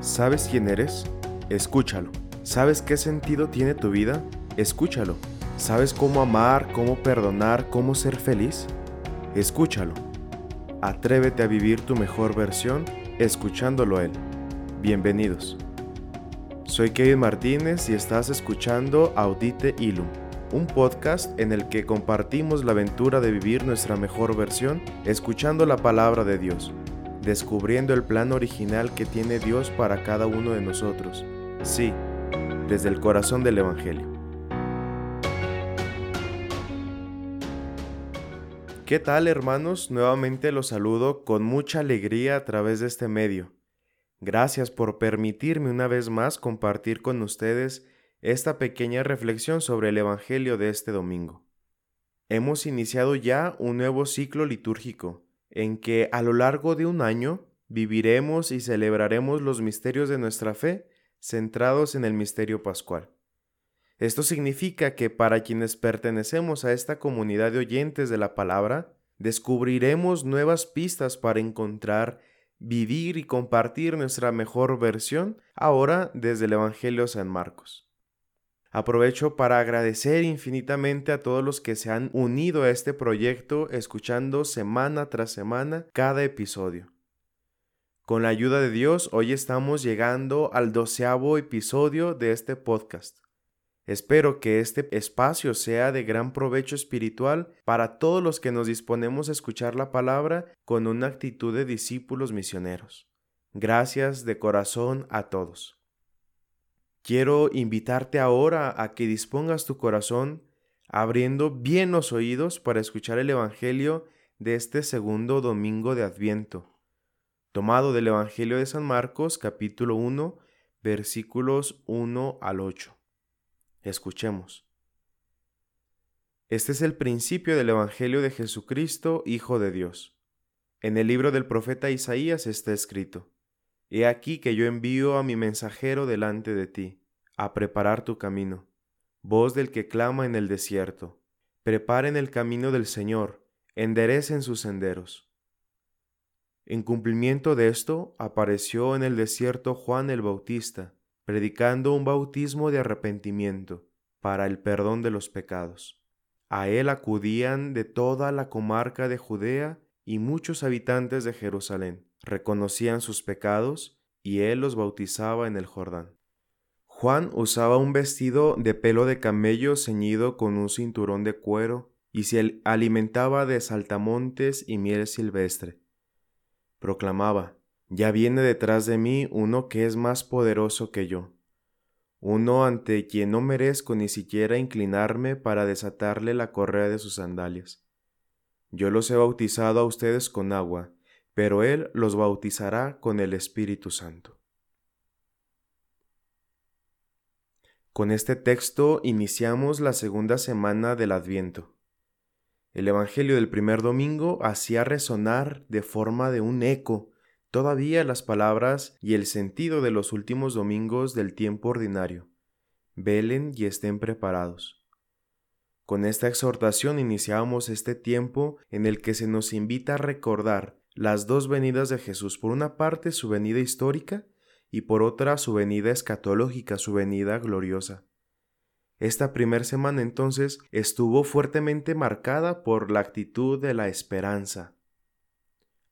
¿Sabes quién eres? Escúchalo. ¿Sabes qué sentido tiene tu vida? Escúchalo. ¿Sabes cómo amar, cómo perdonar, cómo ser feliz? Escúchalo. Atrévete a vivir tu mejor versión escuchándolo a él. Bienvenidos. Soy Kevin Martínez y estás escuchando Audite Ilum, un podcast en el que compartimos la aventura de vivir nuestra mejor versión escuchando la palabra de Dios descubriendo el plan original que tiene Dios para cada uno de nosotros. Sí, desde el corazón del Evangelio. ¿Qué tal hermanos? Nuevamente los saludo con mucha alegría a través de este medio. Gracias por permitirme una vez más compartir con ustedes esta pequeña reflexión sobre el Evangelio de este domingo. Hemos iniciado ya un nuevo ciclo litúrgico en que a lo largo de un año viviremos y celebraremos los misterios de nuestra fe centrados en el misterio pascual. Esto significa que para quienes pertenecemos a esta comunidad de oyentes de la palabra, descubriremos nuevas pistas para encontrar, vivir y compartir nuestra mejor versión ahora desde el Evangelio San Marcos. Aprovecho para agradecer infinitamente a todos los que se han unido a este proyecto escuchando semana tras semana cada episodio. Con la ayuda de Dios, hoy estamos llegando al doceavo episodio de este podcast. Espero que este espacio sea de gran provecho espiritual para todos los que nos disponemos a escuchar la palabra con una actitud de discípulos misioneros. Gracias de corazón a todos. Quiero invitarte ahora a que dispongas tu corazón abriendo bien los oídos para escuchar el Evangelio de este segundo domingo de Adviento, tomado del Evangelio de San Marcos capítulo 1 versículos 1 al 8. Escuchemos. Este es el principio del Evangelio de Jesucristo, Hijo de Dios. En el libro del profeta Isaías está escrito, He aquí que yo envío a mi mensajero delante de ti, a preparar tu camino. Voz del que clama en el desierto. Preparen el camino del Señor, enderecen sus senderos. En cumplimiento de esto, apareció en el desierto Juan el Bautista, predicando un bautismo de arrepentimiento para el perdón de los pecados. A él acudían de toda la comarca de Judea y muchos habitantes de Jerusalén reconocían sus pecados y él los bautizaba en el Jordán. Juan usaba un vestido de pelo de camello ceñido con un cinturón de cuero y se alimentaba de saltamontes y miel silvestre. Proclamaba, Ya viene detrás de mí uno que es más poderoso que yo, uno ante quien no merezco ni siquiera inclinarme para desatarle la correa de sus sandalias. Yo los he bautizado a ustedes con agua, pero Él los bautizará con el Espíritu Santo. Con este texto iniciamos la segunda semana del Adviento. El Evangelio del primer domingo hacía resonar de forma de un eco todavía las palabras y el sentido de los últimos domingos del tiempo ordinario. Velen y estén preparados. Con esta exhortación iniciamos este tiempo en el que se nos invita a recordar las dos venidas de Jesús, por una parte su venida histórica y por otra su venida escatológica, su venida gloriosa. Esta primera semana entonces estuvo fuertemente marcada por la actitud de la esperanza.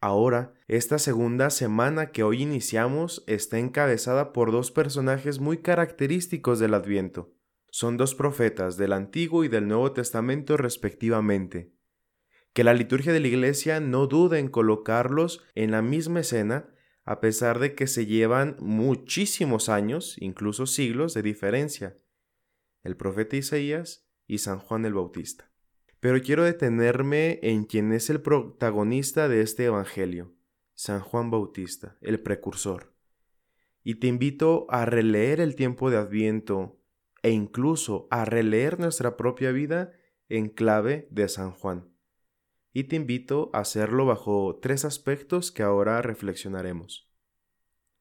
Ahora, esta segunda semana que hoy iniciamos está encabezada por dos personajes muy característicos del Adviento. Son dos profetas del Antiguo y del Nuevo Testamento respectivamente, que la liturgia de la Iglesia no duda en colocarlos en la misma escena, a pesar de que se llevan muchísimos años, incluso siglos, de diferencia, el profeta Isaías y San Juan el Bautista. Pero quiero detenerme en quien es el protagonista de este Evangelio, San Juan Bautista, el precursor. Y te invito a releer el tiempo de Adviento e incluso a releer nuestra propia vida en clave de San Juan y te invito a hacerlo bajo tres aspectos que ahora reflexionaremos.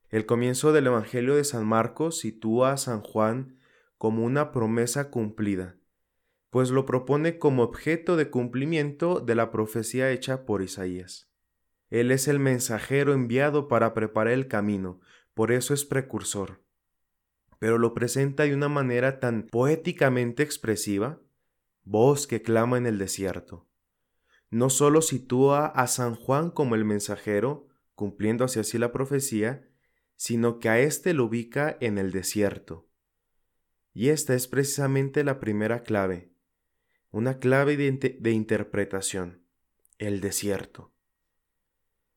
El comienzo del Evangelio de San Marcos sitúa a San Juan como una promesa cumplida, pues lo propone como objeto de cumplimiento de la profecía hecha por Isaías. Él es el mensajero enviado para preparar el camino, por eso es precursor. Pero lo presenta de una manera tan poéticamente expresiva, voz que clama en el desierto. No solo sitúa a San Juan como el mensajero, cumpliendo así la profecía, sino que a éste lo ubica en el desierto. Y esta es precisamente la primera clave, una clave de, de interpretación, el desierto.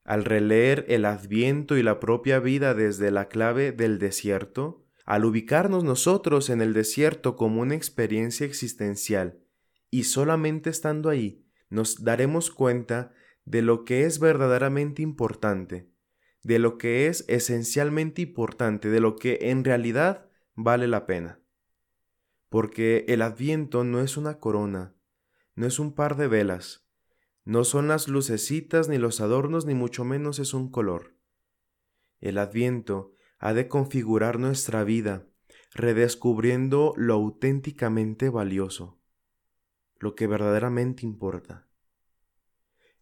Al releer el adviento y la propia vida desde la clave del desierto, al ubicarnos nosotros en el desierto como una experiencia existencial, y solamente estando ahí, nos daremos cuenta de lo que es verdaderamente importante, de lo que es esencialmente importante, de lo que en realidad vale la pena. Porque el adviento no es una corona, no es un par de velas, no son las lucecitas ni los adornos, ni mucho menos es un color. El adviento ha de configurar nuestra vida, redescubriendo lo auténticamente valioso, lo que verdaderamente importa.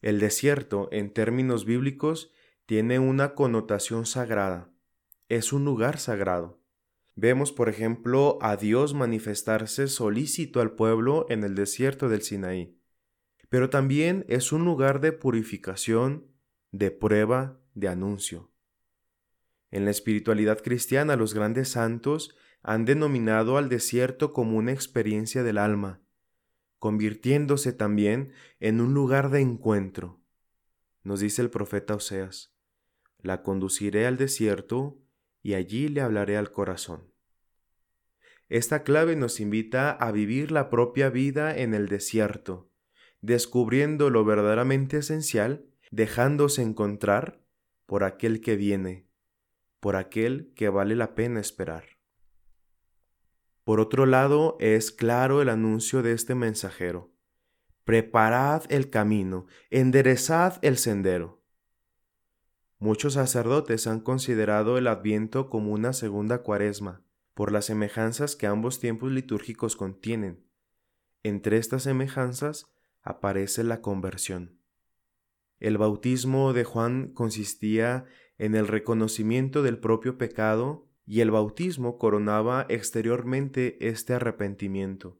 El desierto, en términos bíblicos, tiene una connotación sagrada. Es un lugar sagrado. Vemos, por ejemplo, a Dios manifestarse solícito al pueblo en el desierto del Sinaí pero también es un lugar de purificación, de prueba, de anuncio. En la espiritualidad cristiana los grandes santos han denominado al desierto como una experiencia del alma, convirtiéndose también en un lugar de encuentro. Nos dice el profeta Oseas, la conduciré al desierto y allí le hablaré al corazón. Esta clave nos invita a vivir la propia vida en el desierto, descubriendo lo verdaderamente esencial, dejándose encontrar por aquel que viene, por aquel que vale la pena esperar. Por otro lado, es claro el anuncio de este mensajero. Preparad el camino, enderezad el sendero. Muchos sacerdotes han considerado el adviento como una segunda cuaresma, por las semejanzas que ambos tiempos litúrgicos contienen. Entre estas semejanzas aparece la conversión. El bautismo de Juan consistía en el reconocimiento del propio pecado y el bautismo coronaba exteriormente este arrepentimiento.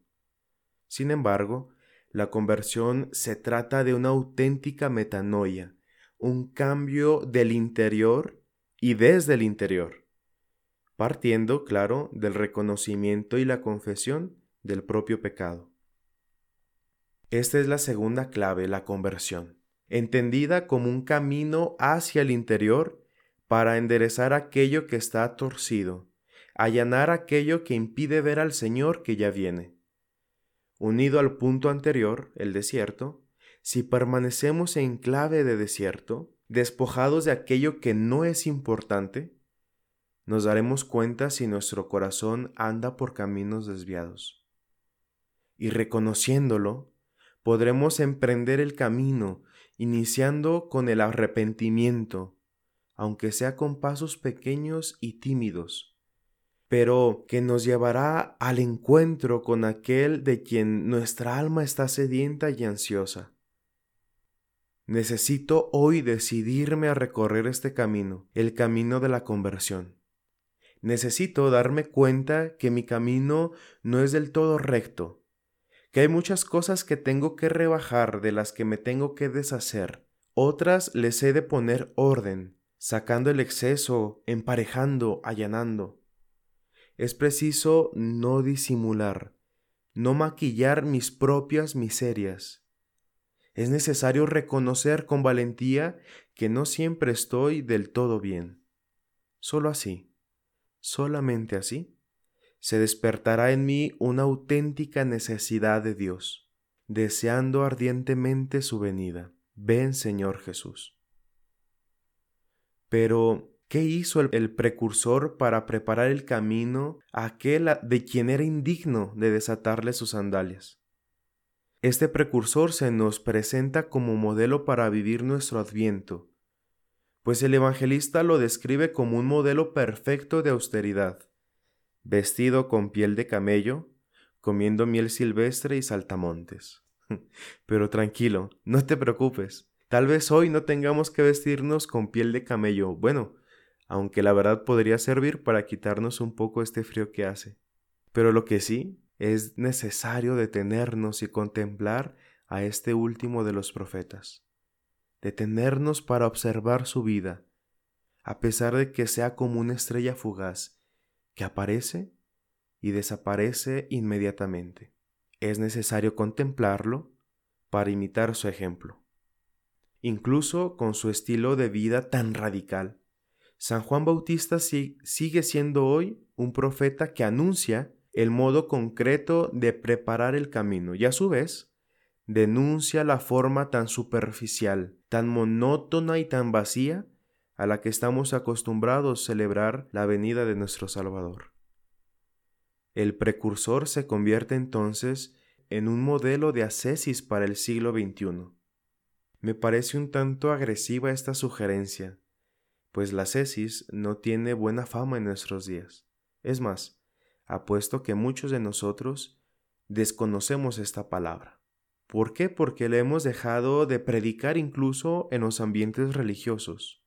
Sin embargo, la conversión se trata de una auténtica metanoia, un cambio del interior y desde el interior, partiendo, claro, del reconocimiento y la confesión del propio pecado. Esta es la segunda clave, la conversión, entendida como un camino hacia el interior para enderezar aquello que está torcido, allanar aquello que impide ver al Señor que ya viene. Unido al punto anterior, el desierto, si permanecemos en clave de desierto, despojados de aquello que no es importante, nos daremos cuenta si nuestro corazón anda por caminos desviados. Y reconociéndolo, podremos emprender el camino, iniciando con el arrepentimiento, aunque sea con pasos pequeños y tímidos, pero que nos llevará al encuentro con aquel de quien nuestra alma está sedienta y ansiosa. Necesito hoy decidirme a recorrer este camino, el camino de la conversión. Necesito darme cuenta que mi camino no es del todo recto, que hay muchas cosas que tengo que rebajar, de las que me tengo que deshacer. Otras les he de poner orden, sacando el exceso, emparejando, allanando. Es preciso no disimular, no maquillar mis propias miserias. Es necesario reconocer con valentía que no siempre estoy del todo bien. Solo así, solamente así, se despertará en mí una auténtica necesidad de Dios, deseando ardientemente su venida. Ven, Señor Jesús. Pero, ¿qué hizo el, precursor para preparar el camino a aquel de quien era indigno de desatarle sus sandalias? Este precursor se nos presenta como modelo para vivir nuestro adviento, pues el evangelista lo describe como un modelo perfecto de austeridad vestido con piel de camello, comiendo miel silvestre y saltamontes. Pero tranquilo, no te preocupes. Tal vez hoy no tengamos que vestirnos con piel de camello. Bueno, aunque la verdad podría servir para quitarnos un poco este frío que hace. Pero lo que sí es necesario detenernos y contemplar a este último de los profetas, detenernos para observar su vida, a pesar de que sea como una estrella fugaz que aparece y desaparece inmediatamente. Es necesario contemplarlo para imitar su ejemplo. Incluso con su estilo de vida tan radical, San Juan Bautista sigue siendo hoy un profeta que anuncia el modo concreto de preparar el camino y a su vez denuncia la forma tan superficial, tan monótona y tan vacía a la que estamos acostumbrados a celebrar la venida de nuestro Salvador. El precursor se convierte entonces en un modelo de ascesis para el siglo XXI. Me parece un tanto agresiva esta sugerencia, pues la ascesis no tiene buena fama en nuestros días. Es más, apuesto que muchos de nosotros desconocemos esta palabra. ¿Por qué? Porque le hemos dejado de predicar incluso en los ambientes religiosos.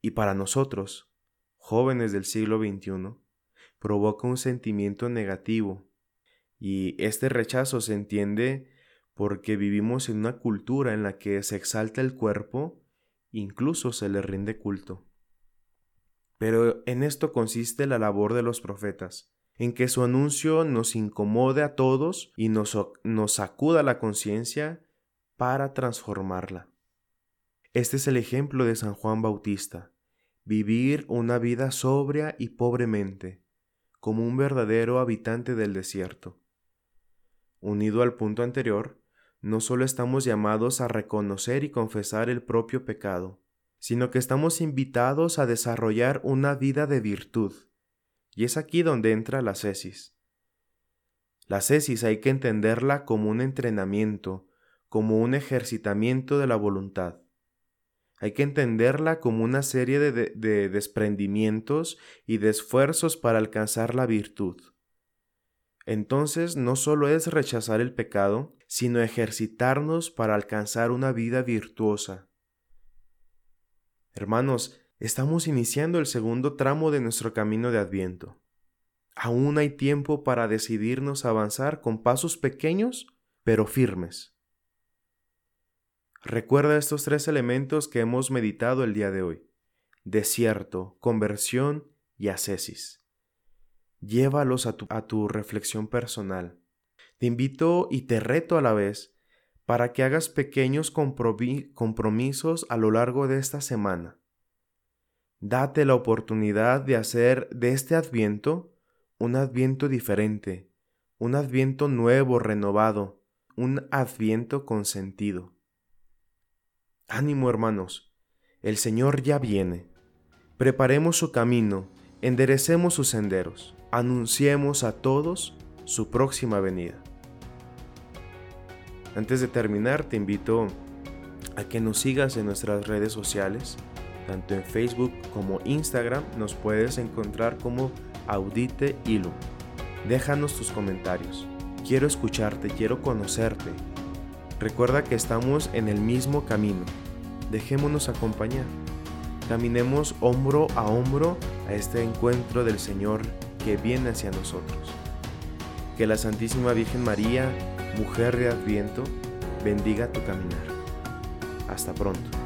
Y para nosotros, jóvenes del siglo XXI, provoca un sentimiento negativo, y este rechazo se entiende porque vivimos en una cultura en la que se exalta el cuerpo, incluso se le rinde culto. Pero en esto consiste la labor de los profetas, en que su anuncio nos incomode a todos y nos, nos sacuda la conciencia para transformarla. Este es el ejemplo de San Juan Bautista, vivir una vida sobria y pobremente, como un verdadero habitante del desierto unido al punto anterior, no solo estamos llamados a reconocer y confesar el propio pecado, sino que estamos invitados a desarrollar una vida de virtud. Y es aquí donde entra la cesis. La cesis hay que entenderla como un entrenamiento, como un ejercitamiento de la voluntad. Hay que entenderla como una serie de, de desprendimientos y de esfuerzos para alcanzar la virtud entonces no solo es rechazar el pecado, sino ejercitarnos para alcanzar una vida virtuosa. Hermanos, estamos iniciando el segundo tramo de nuestro camino de Adviento. Aún hay tiempo para decidirnos a avanzar con pasos pequeños, pero firmes. Recuerda estos tres elementos que hemos meditado el día de hoy. Desierto, conversión y ascesis llévalos a tu, reflexión personal. Te invito y te reto a la vez para que hagas pequeños compromisos a lo largo de esta semana. Date la oportunidad de hacer de este adviento un adviento diferente, un adviento nuevo, renovado, un adviento con sentido. Ánimo hermanos, el Señor ya viene. Preparemos su camino, enderecemos sus senderos anunciemos a todos su próxima venida. Antes de terminar, te invito a que nos sigas en nuestras redes sociales, tanto en Facebook como Instagram, nos puedes encontrar como Audite Ilum. Déjanos tus comentarios. Quiero escucharte, quiero conocerte. Recuerda que estamos en el mismo camino. Dejémonos acompañar. Caminemos hombro a hombro a este encuentro del Señor que viene hacia nosotros. Que la Santísima Virgen María, mujer de Adviento, bendiga tu caminar. Hasta pronto.